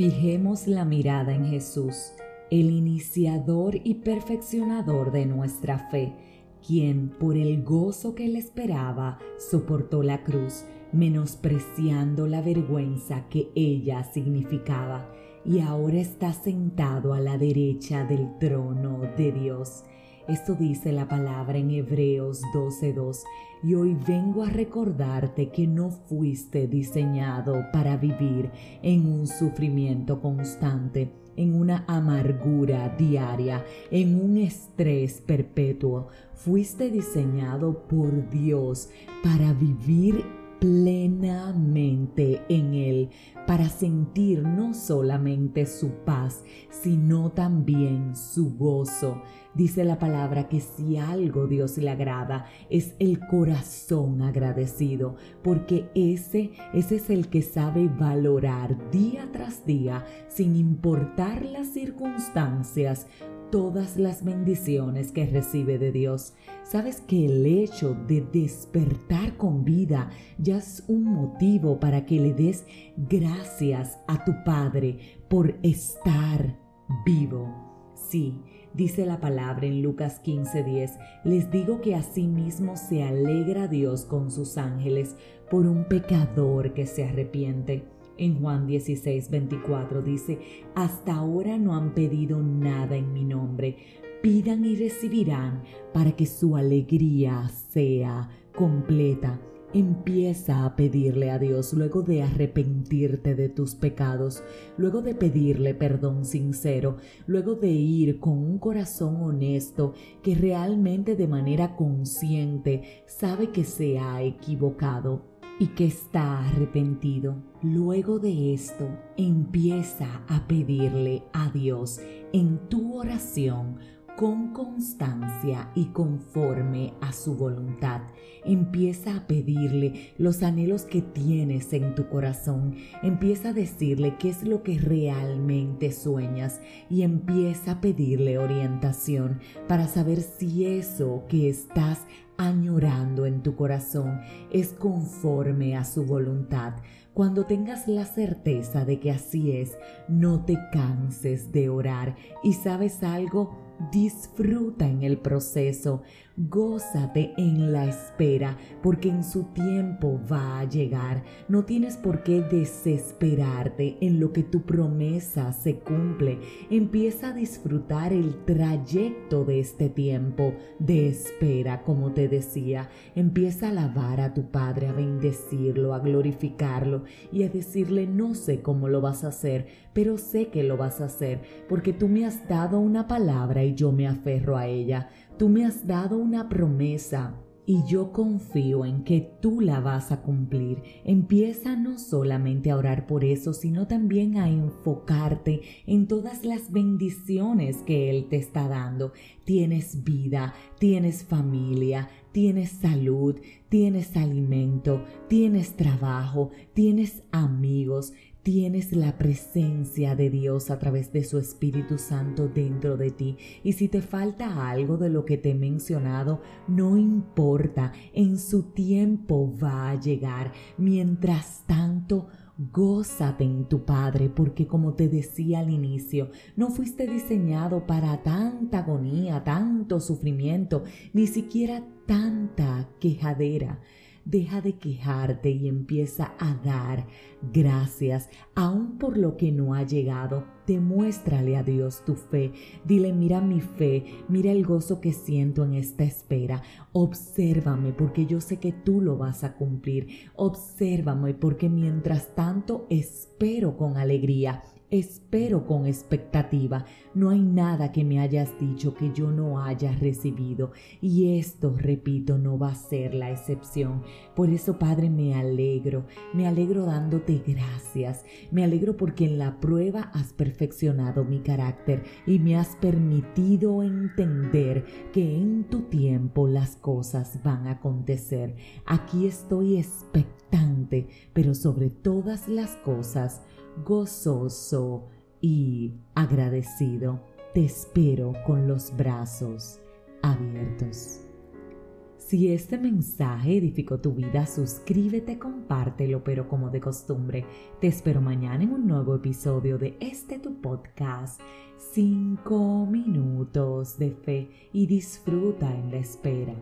Fijemos la mirada en Jesús, el iniciador y perfeccionador de nuestra fe, quien por el gozo que le esperaba soportó la cruz, menospreciando la vergüenza que ella significaba, y ahora está sentado a la derecha del trono de Dios. Esto dice la palabra en Hebreos 12:2 y hoy vengo a recordarte que no fuiste diseñado para vivir en un sufrimiento constante, en una amargura diaria, en un estrés perpetuo. Fuiste diseñado por Dios para vivir plenamente en Él para sentir no solamente su paz, sino también su gozo. Dice la palabra que si algo Dios le agrada es el corazón agradecido, porque ese, ese es el que sabe valorar día tras día, sin importar las circunstancias, todas las bendiciones que recibe de Dios. Sabes que el hecho de despertar con vida ya es un motivo para que le des gracias a tu Padre por estar vivo. Sí, dice la palabra en Lucas 15:10, les digo que asimismo se alegra Dios con sus ángeles por un pecador que se arrepiente. En Juan 16, 24 dice, hasta ahora no han pedido nada en mi nombre, pidan y recibirán para que su alegría sea completa. Empieza a pedirle a Dios luego de arrepentirte de tus pecados, luego de pedirle perdón sincero, luego de ir con un corazón honesto que realmente de manera consciente sabe que se ha equivocado y que está arrepentido. Luego de esto, empieza a pedirle a Dios en tu oración con constancia y conforme a su voluntad. Empieza a pedirle los anhelos que tienes en tu corazón. Empieza a decirle qué es lo que realmente sueñas y empieza a pedirle orientación para saber si eso que estás añorando en tu corazón es conforme a su voluntad. Cuando tengas la certeza de que así es, no te canses de orar y sabes algo, disfruta en el proceso, gózate en la espera, porque en su tiempo va a llegar. No tienes por qué desesperarte en lo que tu promesa se cumple. Empieza a disfrutar el trayecto de este tiempo de espera, como te decía. Empieza a alabar a tu Padre, a bendecirlo, a glorificarlo y a decirle no sé cómo lo vas a hacer, pero sé que lo vas a hacer, porque tú me has dado una palabra yo me aferro a ella. Tú me has dado una promesa y yo confío en que tú la vas a cumplir. Empieza no solamente a orar por eso, sino también a enfocarte en todas las bendiciones que Él te está dando. Tienes vida, tienes familia, tienes salud, tienes alimento, tienes trabajo, tienes amigos, tienes la presencia de Dios a través de su Espíritu Santo dentro de ti. Y si te falta algo de lo que te he mencionado, no importa, en su tiempo va a llegar. Mientras tanto, Gózate en tu Padre, porque como te decía al inicio, no fuiste diseñado para tanta agonía, tanto sufrimiento, ni siquiera tanta quejadera. Deja de quejarte y empieza a dar gracias, aún por lo que no ha llegado. Demuéstrale a Dios tu fe. Dile, mira mi fe, mira el gozo que siento en esta espera. Obsérvame porque yo sé que tú lo vas a cumplir. Obsérvame porque mientras tanto espero con alegría Espero con expectativa. No hay nada que me hayas dicho que yo no haya recibido. Y esto, repito, no va a ser la excepción. Por eso, Padre, me alegro. Me alegro dándote gracias. Me alegro porque en la prueba has perfeccionado mi carácter y me has permitido entender que en tu tiempo las cosas van a acontecer. Aquí estoy pero sobre todas las cosas, gozoso y agradecido. Te espero con los brazos abiertos. Si este mensaje edificó tu vida, suscríbete, compártelo, pero como de costumbre, te espero mañana en un nuevo episodio de este tu podcast, 5 minutos de fe y disfruta en la espera.